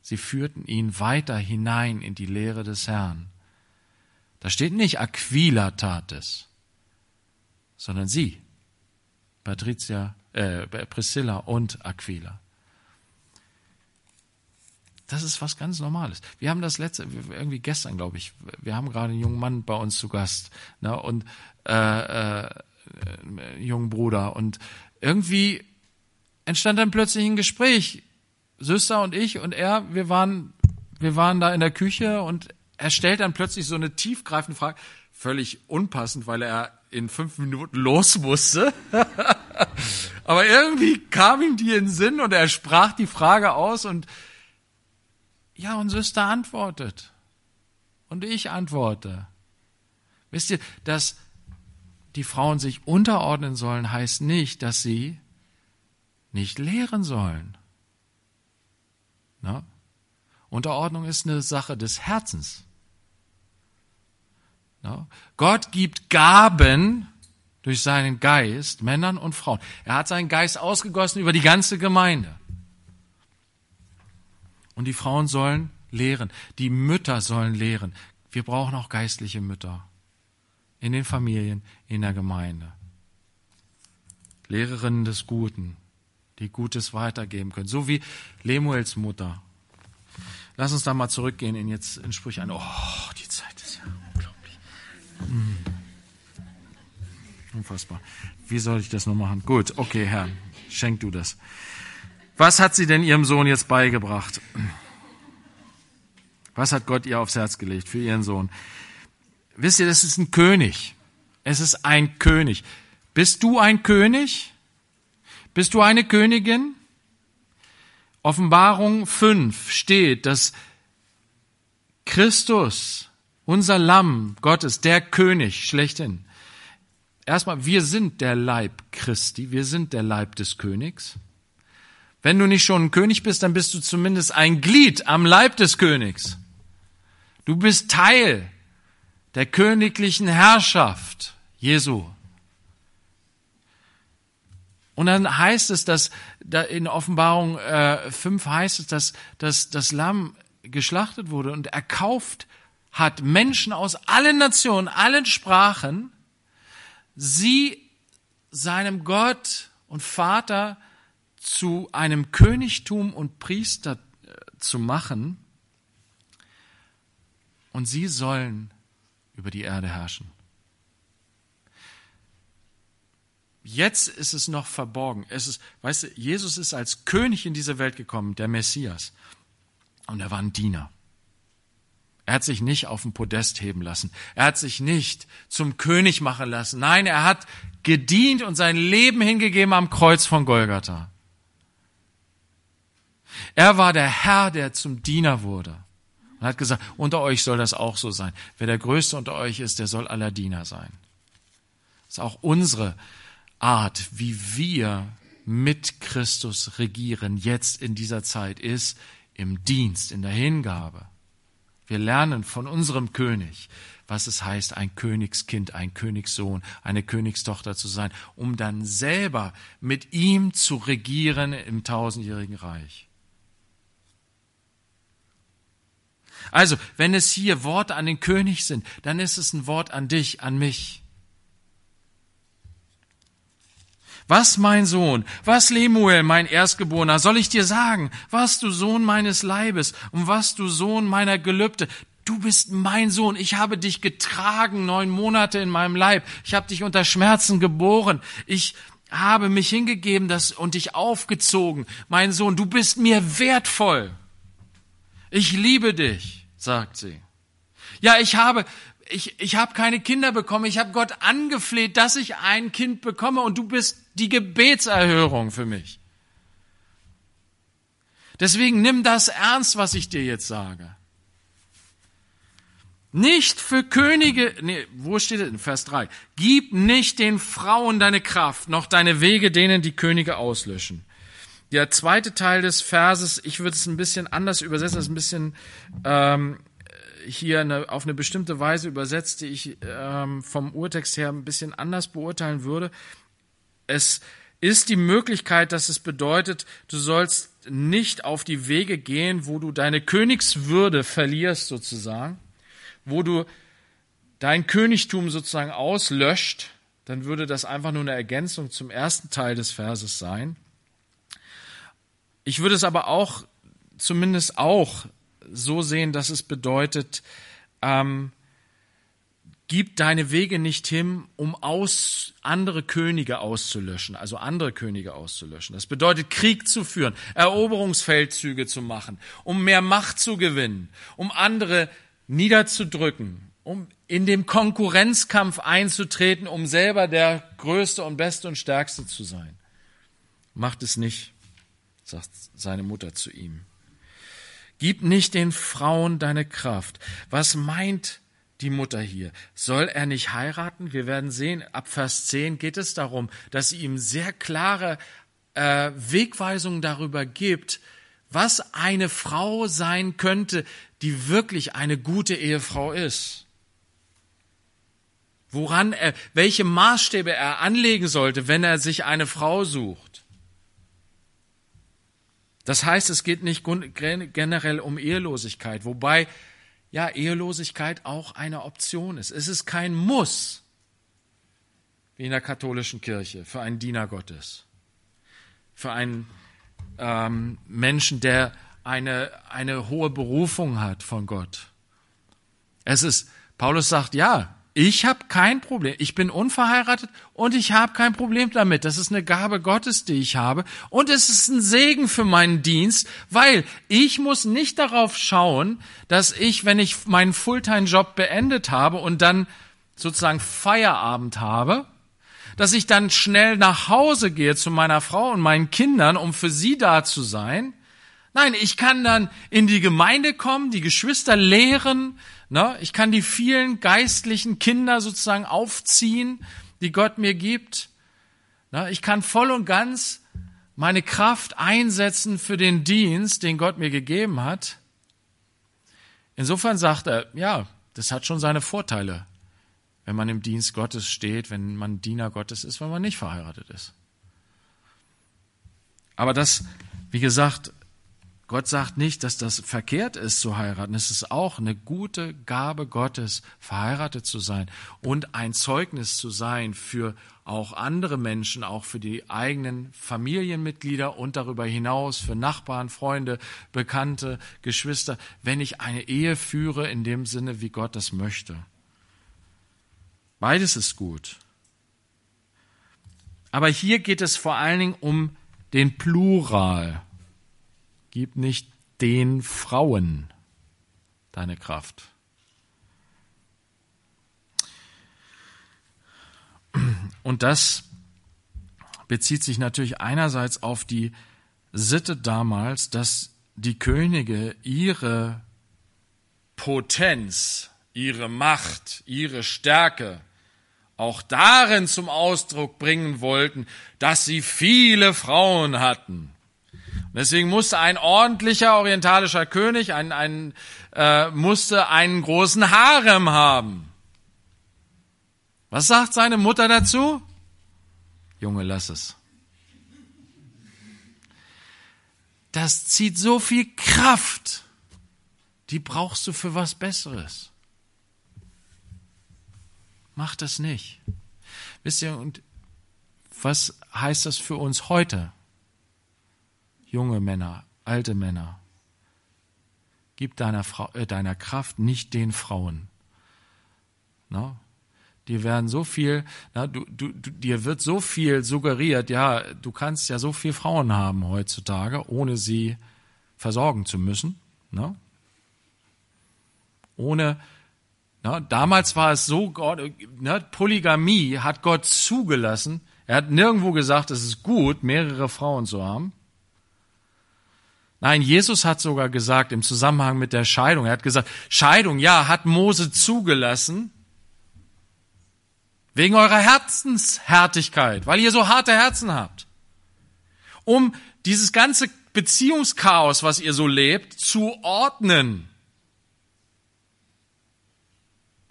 Sie führten ihn weiter hinein in die Lehre des Herrn. Da steht nicht Aquila tat es, sondern sie, Patricia, äh, Priscilla und Aquila. Das ist was ganz Normales. Wir haben das letzte, irgendwie gestern, glaube ich, wir haben gerade einen jungen Mann bei uns zu Gast ne, und äh, äh, jungen Bruder und irgendwie entstand dann plötzlich ein Gespräch. Süster und ich und er, wir waren, wir waren da in der Küche und er stellt dann plötzlich so eine tiefgreifende Frage, völlig unpassend, weil er in fünf Minuten los musste. Aber irgendwie kam ihm die in den Sinn und er sprach die Frage aus und ja, und Süster antwortet. Und ich antworte. Wisst ihr, dass die Frauen sich unterordnen sollen, heißt nicht, dass sie nicht lehren sollen. Na? Unterordnung ist eine Sache des Herzens. Gott gibt Gaben durch seinen Geist Männern und Frauen. Er hat seinen Geist ausgegossen über die ganze Gemeinde. Und die Frauen sollen lehren, die Mütter sollen lehren. Wir brauchen auch geistliche Mütter in den Familien, in der Gemeinde. Lehrerinnen des Guten, die Gutes weitergeben können, so wie Lemuels Mutter. Lass uns da mal zurückgehen in jetzt in Sprüche ein. Oh, die Zeit Unfassbar. Wie soll ich das nur machen? Gut, okay, Herr, schenk du das. Was hat sie denn ihrem Sohn jetzt beigebracht? Was hat Gott ihr aufs Herz gelegt für ihren Sohn? Wisst ihr, das ist ein König. Es ist ein König. Bist du ein König? Bist du eine Königin? Offenbarung 5 steht, dass Christus, unser Lamm Gottes, der König schlechthin. Erstmal, wir sind der Leib Christi, wir sind der Leib des Königs. Wenn du nicht schon ein König bist, dann bist du zumindest ein Glied am Leib des Königs. Du bist Teil der königlichen Herrschaft Jesu. Und dann heißt es, dass da in Offenbarung äh, 5 heißt es, dass, dass das Lamm geschlachtet wurde und erkauft hat Menschen aus allen Nationen, allen Sprachen, sie seinem Gott und Vater zu einem Königtum und Priester äh, zu machen. Und sie sollen über die Erde herrschen. Jetzt ist es noch verborgen. Es ist, weißt du, Jesus ist als König in diese Welt gekommen, der Messias. Und er war ein Diener. Er hat sich nicht auf den Podest heben lassen. Er hat sich nicht zum König machen lassen. Nein, er hat gedient und sein Leben hingegeben am Kreuz von Golgatha. Er war der Herr, der zum Diener wurde. Und hat gesagt, unter euch soll das auch so sein. Wer der Größte unter euch ist, der soll aller Diener sein. Das ist auch unsere Art, wie wir mit Christus regieren, jetzt in dieser Zeit, ist im Dienst, in der Hingabe. Wir lernen von unserem König, was es heißt, ein Königskind, ein Königssohn, eine Königstochter zu sein, um dann selber mit ihm zu regieren im tausendjährigen Reich. Also, wenn es hier Worte an den König sind, dann ist es ein Wort an dich, an mich. Was, mein Sohn, was, Lemuel, mein Erstgeborener, soll ich dir sagen? Was, du Sohn meines Leibes und was, du Sohn meiner Gelübde? Du bist mein Sohn. Ich habe dich getragen neun Monate in meinem Leib. Ich habe dich unter Schmerzen geboren. Ich habe mich hingegeben das, und dich aufgezogen. Mein Sohn, du bist mir wertvoll. Ich liebe dich, sagt sie. Ja, ich habe, ich, ich habe keine Kinder bekommen. Ich habe Gott angefleht, dass ich ein Kind bekomme und du bist die Gebetserhörung für mich. Deswegen nimm das ernst, was ich dir jetzt sage. Nicht für Könige, nee, wo steht es in Vers 3? Gib nicht den Frauen deine Kraft, noch deine Wege, denen die Könige auslöschen. Der zweite Teil des Verses, ich würde es ein bisschen anders übersetzen, das ist ein bisschen ähm, hier eine, auf eine bestimmte Weise übersetzt, die ich ähm, vom Urtext her ein bisschen anders beurteilen würde. Es ist die Möglichkeit, dass es bedeutet, du sollst nicht auf die Wege gehen, wo du deine Königswürde verlierst sozusagen, wo du dein Königtum sozusagen auslöscht, dann würde das einfach nur eine Ergänzung zum ersten Teil des Verses sein. Ich würde es aber auch zumindest auch so sehen, dass es bedeutet, ähm, gib deine Wege nicht hin, um aus, andere Könige auszulöschen, also andere Könige auszulöschen. Das bedeutet, Krieg zu führen, Eroberungsfeldzüge zu machen, um mehr Macht zu gewinnen, um andere niederzudrücken, um in dem Konkurrenzkampf einzutreten, um selber der Größte und Beste und Stärkste zu sein. Macht es nicht, sagt seine Mutter zu ihm. Gib nicht den Frauen deine Kraft. Was meint die Mutter hier? Soll er nicht heiraten? Wir werden sehen, ab Vers 10 geht es darum, dass sie ihm sehr klare äh, Wegweisungen darüber gibt, was eine Frau sein könnte, die wirklich eine gute Ehefrau ist. Woran er, welche Maßstäbe er anlegen sollte, wenn er sich eine Frau sucht. Das heißt, es geht nicht generell um Ehelosigkeit, wobei ja Ehelosigkeit auch eine Option ist. Es ist kein Muss, wie in der katholischen Kirche, für einen Diener Gottes, für einen ähm, Menschen, der eine, eine hohe Berufung hat von Gott. Es ist, Paulus sagt, ja, ich habe kein Problem. Ich bin unverheiratet und ich habe kein Problem damit. Das ist eine Gabe Gottes, die ich habe. Und es ist ein Segen für meinen Dienst, weil ich muss nicht darauf schauen, dass ich, wenn ich meinen Fulltime-Job beendet habe und dann sozusagen Feierabend habe, dass ich dann schnell nach Hause gehe zu meiner Frau und meinen Kindern, um für sie da zu sein. Nein, ich kann dann in die Gemeinde kommen, die Geschwister lehren, Ne? Ich kann die vielen geistlichen Kinder sozusagen aufziehen, die Gott mir gibt. Ne? Ich kann voll und ganz meine Kraft einsetzen für den Dienst, den Gott mir gegeben hat. Insofern sagt er, ja, das hat schon seine Vorteile, wenn man im Dienst Gottes steht, wenn man Diener Gottes ist, wenn man nicht verheiratet ist. Aber das, wie gesagt, Gott sagt nicht, dass das verkehrt ist zu heiraten. Es ist auch eine gute Gabe Gottes, verheiratet zu sein und ein Zeugnis zu sein für auch andere Menschen, auch für die eigenen Familienmitglieder und darüber hinaus für Nachbarn, Freunde, Bekannte, Geschwister, wenn ich eine Ehe führe in dem Sinne, wie Gott das möchte. Beides ist gut. Aber hier geht es vor allen Dingen um den Plural. Gib nicht den Frauen deine Kraft. Und das bezieht sich natürlich einerseits auf die Sitte damals, dass die Könige ihre Potenz, ihre Macht, ihre Stärke auch darin zum Ausdruck bringen wollten, dass sie viele Frauen hatten. Deswegen musste ein ordentlicher orientalischer König ein, ein, äh, musste einen großen Harem haben. Was sagt seine Mutter dazu? Junge, lass es. Das zieht so viel Kraft. Die brauchst du für was Besseres. Mach das nicht. Wisst ihr, und was heißt das für uns heute? Junge Männer, alte Männer. Gib deiner, Frau, äh, deiner Kraft nicht den Frauen. No? Die werden so viel, na, du, du, du, dir wird so viel suggeriert, ja, du kannst ja so viel Frauen haben heutzutage, ohne sie versorgen zu müssen. No? Ohne, na, damals war es so, Gott, ne, Polygamie hat Gott zugelassen. Er hat nirgendwo gesagt, es ist gut, mehrere Frauen zu haben. Nein, Jesus hat sogar gesagt im Zusammenhang mit der Scheidung, er hat gesagt, Scheidung, ja, hat Mose zugelassen, wegen eurer Herzenshärtigkeit, weil ihr so harte Herzen habt, um dieses ganze Beziehungschaos, was ihr so lebt, zu ordnen.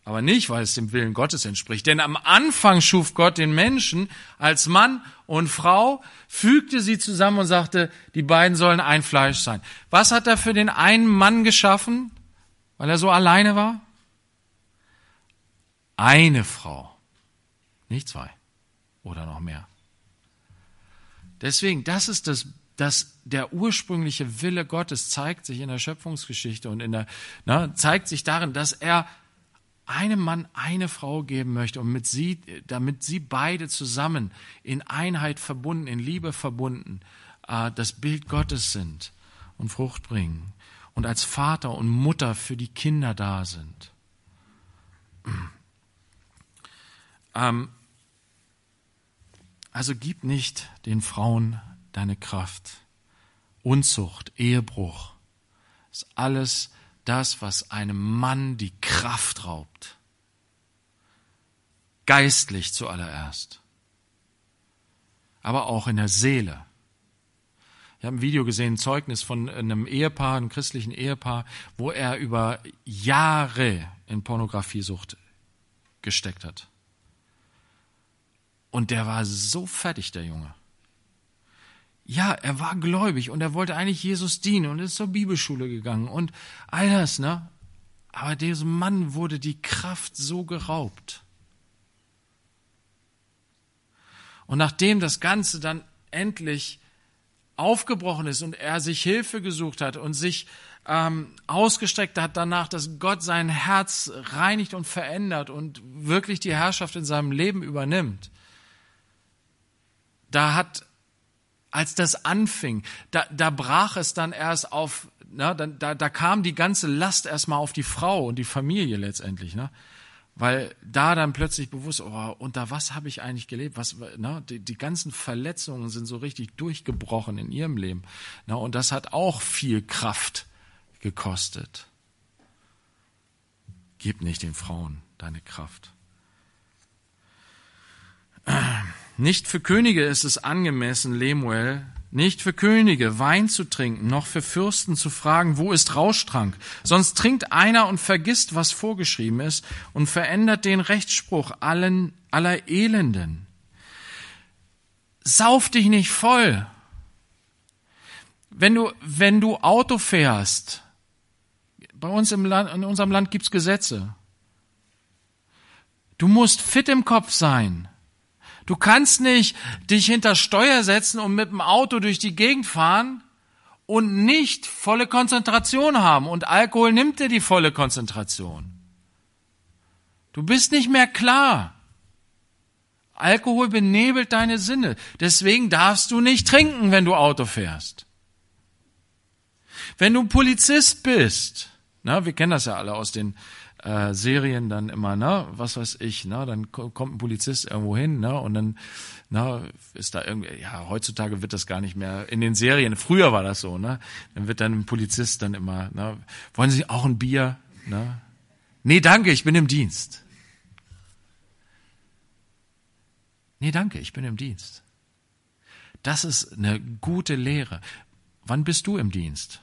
Aber nicht, weil es dem Willen Gottes entspricht. Denn am Anfang schuf Gott den Menschen als Mann und Frau, fügte sie zusammen und sagte, die beiden sollen ein Fleisch sein. Was hat er für den einen Mann geschaffen, weil er so alleine war? Eine Frau, nicht zwei oder noch mehr. Deswegen, das ist das, das der ursprüngliche Wille Gottes zeigt sich in der Schöpfungsgeschichte und in der, na, zeigt sich darin, dass er einem Mann eine Frau geben möchte und mit sie, damit sie beide zusammen in Einheit verbunden, in Liebe verbunden, äh, das Bild Gottes sind und Frucht bringen und als Vater und Mutter für die Kinder da sind. Ähm, also gib nicht den Frauen deine Kraft. Unzucht, Ehebruch, ist alles das, was einem Mann die Kraft raubt. Geistlich zuallererst, aber auch in der Seele. Ich habe ein Video gesehen, ein Zeugnis von einem Ehepaar, einem christlichen Ehepaar, wo er über Jahre in Pornografiesucht gesteckt hat. Und der war so fertig, der Junge. Ja, er war gläubig und er wollte eigentlich Jesus dienen und ist zur Bibelschule gegangen und all das, ne? Aber diesem Mann wurde die Kraft so geraubt. Und nachdem das Ganze dann endlich aufgebrochen ist und er sich Hilfe gesucht hat und sich ähm, ausgestreckt hat danach, dass Gott sein Herz reinigt und verändert und wirklich die Herrschaft in seinem Leben übernimmt, da hat, als das anfing, da, da brach es dann erst auf, na, da, da, da kam die ganze Last erstmal auf die Frau und die Familie letztendlich, ne? Weil da dann plötzlich bewusst, oh, unter was habe ich eigentlich gelebt? Was, na, die, die ganzen Verletzungen sind so richtig durchgebrochen in ihrem Leben. Na, und das hat auch viel Kraft gekostet. Gib nicht den Frauen deine Kraft. Nicht für Könige ist es angemessen, Lemuel, nicht für Könige Wein zu trinken, noch für Fürsten zu fragen, wo ist Rauschtrank? Sonst trinkt einer und vergisst, was vorgeschrieben ist und verändert den Rechtsspruch allen, aller Elenden. Sauf dich nicht voll. Wenn du, wenn du Auto fährst, bei uns im Land, in unserem Land gibt's Gesetze. Du musst fit im Kopf sein. Du kannst nicht dich hinter Steuer setzen und mit dem Auto durch die Gegend fahren und nicht volle Konzentration haben. Und Alkohol nimmt dir die volle Konzentration. Du bist nicht mehr klar. Alkohol benebelt deine Sinne. Deswegen darfst du nicht trinken, wenn du Auto fährst. Wenn du Polizist bist, na, wir kennen das ja alle aus den äh, Serien dann immer, ne, was weiß ich, ne, dann kommt ein Polizist irgendwo hin, ne, und dann, ne, ist da irgendwie, ja, heutzutage wird das gar nicht mehr, in den Serien, früher war das so, ne, dann wird dann ein Polizist dann immer, ne, wollen Sie auch ein Bier, ne, nee, danke, ich bin im Dienst. Nee, danke, ich bin im Dienst. Das ist eine gute Lehre. Wann bist du im Dienst?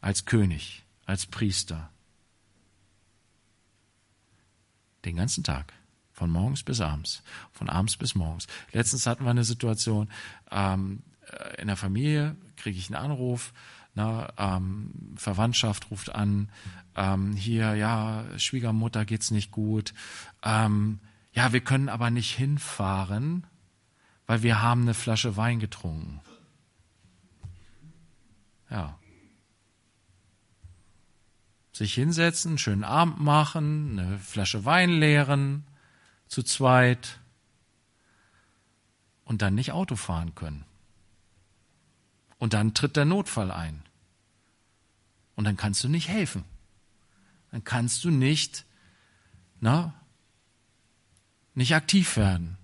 Als König, als Priester, den ganzen Tag. Von morgens bis abends. Von abends bis morgens. Letztens hatten wir eine Situation, ähm, äh, in der Familie kriege ich einen Anruf, na, ähm, Verwandtschaft ruft an, ähm, hier, ja, Schwiegermutter geht's nicht gut. Ähm, ja, wir können aber nicht hinfahren, weil wir haben eine Flasche Wein getrunken. Ja sich hinsetzen, schönen Abend machen, eine Flasche Wein leeren, zu zweit und dann nicht Auto fahren können. Und dann tritt der Notfall ein. Und dann kannst du nicht helfen. Dann kannst du nicht, na, nicht aktiv werden.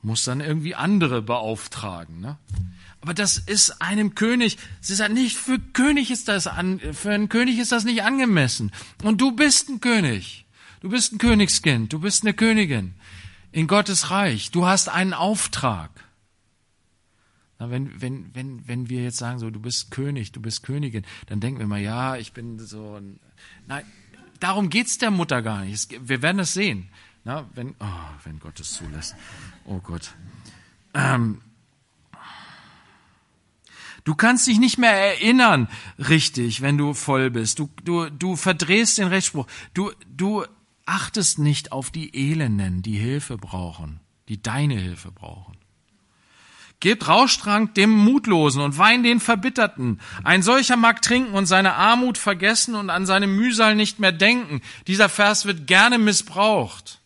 Muss dann irgendwie andere beauftragen, ne? Aber das ist einem König, sie sagt nicht, für König ist das an, für einen König ist das nicht angemessen. Und du bist ein König. Du bist ein Königskind. Du bist eine Königin in Gottes Reich. Du hast einen Auftrag. Na, wenn, wenn, wenn, wenn wir jetzt sagen, so, du bist König, du bist Königin, dann denken wir mal, ja, ich bin so ein, nein, darum geht's der Mutter gar nicht. Wir werden es sehen. Na, wenn, oh, wenn Gott es zulässt. Oh Gott. Ähm, Du kannst dich nicht mehr erinnern, richtig, wenn du voll bist. Du, du, du verdrehst den Rechtsspruch. Du, du achtest nicht auf die Elenden, die Hilfe brauchen, die deine Hilfe brauchen. Gebt Rauschtrank dem Mutlosen und Wein den Verbitterten. Ein solcher mag trinken und seine Armut vergessen und an seine Mühsal nicht mehr denken. Dieser Vers wird gerne missbraucht.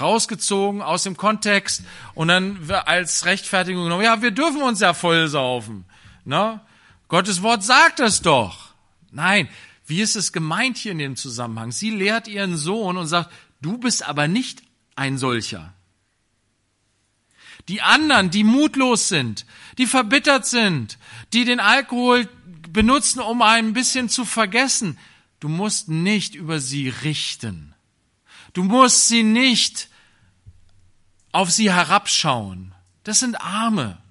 Rausgezogen aus dem Kontext und dann als Rechtfertigung genommen. Ja, wir dürfen uns ja voll saufen. Na? Gottes Wort sagt es doch. Nein, wie ist es gemeint hier in dem Zusammenhang? Sie lehrt ihren Sohn und sagt, du bist aber nicht ein solcher. Die anderen, die mutlos sind, die verbittert sind, die den Alkohol benutzen, um ein bisschen zu vergessen, du musst nicht über sie richten. Du musst sie nicht auf sie herabschauen. Das sind Arme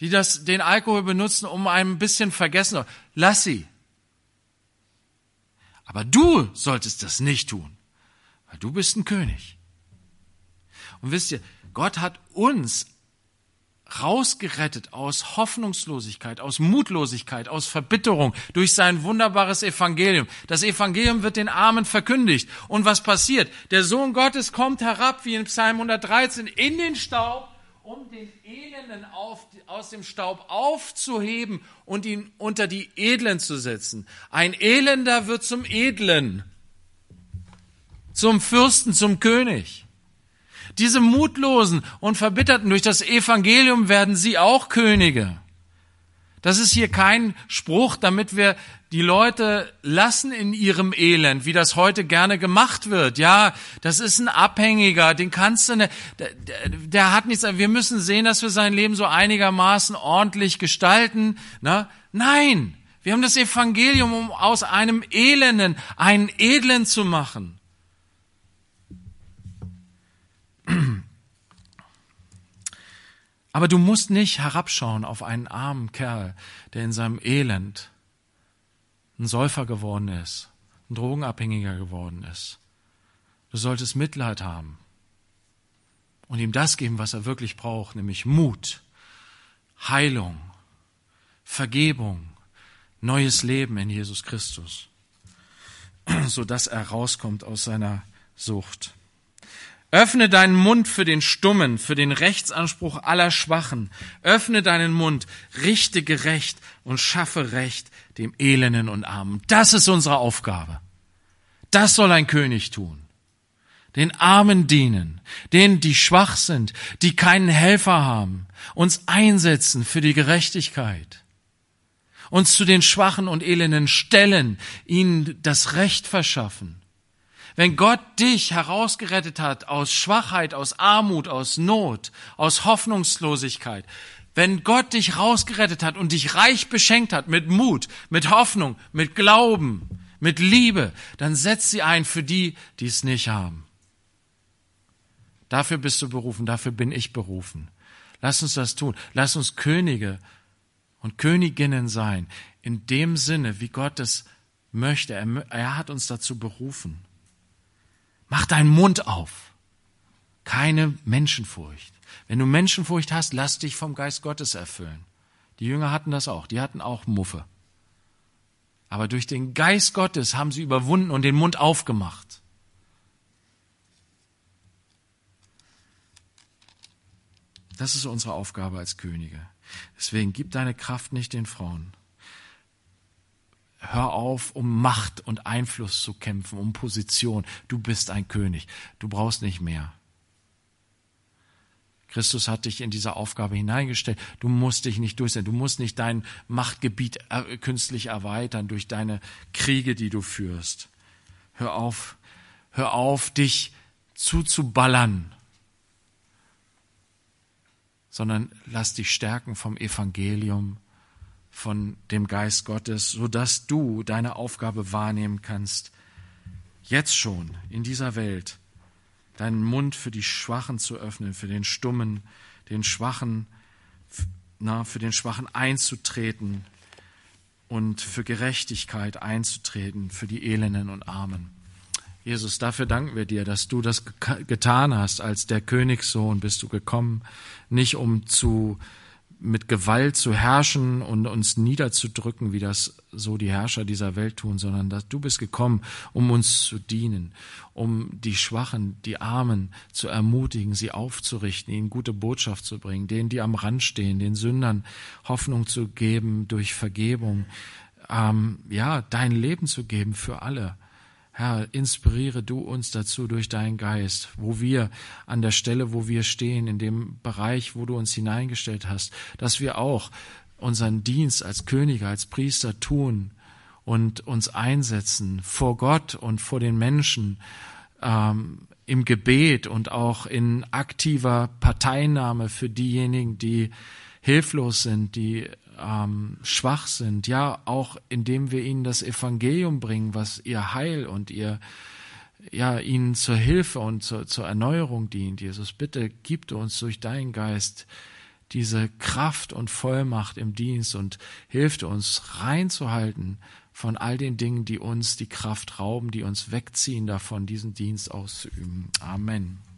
die das, den Alkohol benutzen, um ein bisschen vergessen. Lass sie. Aber du solltest das nicht tun, weil du bist ein König. Und wisst ihr, Gott hat uns rausgerettet aus Hoffnungslosigkeit, aus Mutlosigkeit, aus Verbitterung durch sein wunderbares Evangelium. Das Evangelium wird den Armen verkündigt. Und was passiert? Der Sohn Gottes kommt herab, wie in Psalm 113, in den Staub um den Elenden auf, aus dem Staub aufzuheben und ihn unter die Edlen zu setzen. Ein Elender wird zum Edlen, zum Fürsten, zum König. Diese Mutlosen und Verbitterten durch das Evangelium werden sie auch Könige. Das ist hier kein Spruch, damit wir die Leute lassen in ihrem Elend, wie das heute gerne gemacht wird. Ja, das ist ein Abhängiger, den kannst du, ne, der, der hat nichts, wir müssen sehen, dass wir sein Leben so einigermaßen ordentlich gestalten. Ne? Nein, wir haben das Evangelium, um aus einem Elenden einen Edlen zu machen. Aber du musst nicht herabschauen auf einen armen Kerl, der in seinem Elend ein Säufer geworden ist, ein Drogenabhängiger geworden ist. Du solltest Mitleid haben und ihm das geben, was er wirklich braucht, nämlich Mut, Heilung, Vergebung, neues Leben in Jesus Christus, so dass er rauskommt aus seiner Sucht. Öffne deinen Mund für den Stummen, für den Rechtsanspruch aller Schwachen. Öffne deinen Mund, richte gerecht und schaffe Recht dem Elenden und Armen. Das ist unsere Aufgabe. Das soll ein König tun. Den Armen dienen, denen, die schwach sind, die keinen Helfer haben, uns einsetzen für die Gerechtigkeit, uns zu den Schwachen und Elenden stellen, ihnen das Recht verschaffen wenn Gott dich herausgerettet hat aus Schwachheit, aus Armut, aus Not, aus Hoffnungslosigkeit, wenn Gott dich rausgerettet hat und dich reich beschenkt hat mit Mut, mit Hoffnung, mit Glauben, mit Liebe, dann setz sie ein für die, die es nicht haben. Dafür bist du berufen, dafür bin ich berufen. Lass uns das tun. Lass uns Könige und Königinnen sein, in dem Sinne, wie Gott es möchte. Er, er hat uns dazu berufen. Mach deinen Mund auf. Keine Menschenfurcht. Wenn du Menschenfurcht hast, lass dich vom Geist Gottes erfüllen. Die Jünger hatten das auch. Die hatten auch Muffe. Aber durch den Geist Gottes haben sie überwunden und den Mund aufgemacht. Das ist unsere Aufgabe als Könige. Deswegen gib deine Kraft nicht den Frauen. Hör auf, um Macht und Einfluss zu kämpfen, um Position. Du bist ein König. Du brauchst nicht mehr. Christus hat dich in diese Aufgabe hineingestellt. Du musst dich nicht durchsetzen. Du musst nicht dein Machtgebiet künstlich erweitern durch deine Kriege, die du führst. Hör auf, hör auf, dich zuzuballern, sondern lass dich stärken vom Evangelium von dem Geist Gottes, so dass du deine Aufgabe wahrnehmen kannst, jetzt schon in dieser Welt deinen Mund für die Schwachen zu öffnen, für den Stummen, den Schwachen, na, für den Schwachen einzutreten und für Gerechtigkeit einzutreten, für die Elenden und Armen. Jesus, dafür danken wir dir, dass du das getan hast. Als der Königssohn bist du gekommen, nicht um zu mit Gewalt zu herrschen und uns niederzudrücken, wie das so die Herrscher dieser Welt tun, sondern dass du bist gekommen, um uns zu dienen, um die Schwachen, die Armen zu ermutigen, sie aufzurichten, ihnen gute Botschaft zu bringen, denen, die am Rand stehen, den Sündern Hoffnung zu geben durch Vergebung, ähm, ja, dein Leben zu geben für alle. Herr, inspiriere du uns dazu durch deinen Geist, wo wir an der Stelle, wo wir stehen, in dem Bereich, wo du uns hineingestellt hast, dass wir auch unseren Dienst als Könige, als Priester tun und uns einsetzen vor Gott und vor den Menschen ähm, im Gebet und auch in aktiver Parteinahme für diejenigen, die hilflos sind, die ähm, schwach sind, ja, auch indem wir ihnen das Evangelium bringen, was ihr Heil und ihr, ja, ihnen zur Hilfe und zur, zur Erneuerung dient. Jesus, bitte gib du uns durch deinen Geist diese Kraft und Vollmacht im Dienst und hilft uns reinzuhalten von all den Dingen, die uns die Kraft rauben, die uns wegziehen davon, diesen Dienst auszuüben. Amen.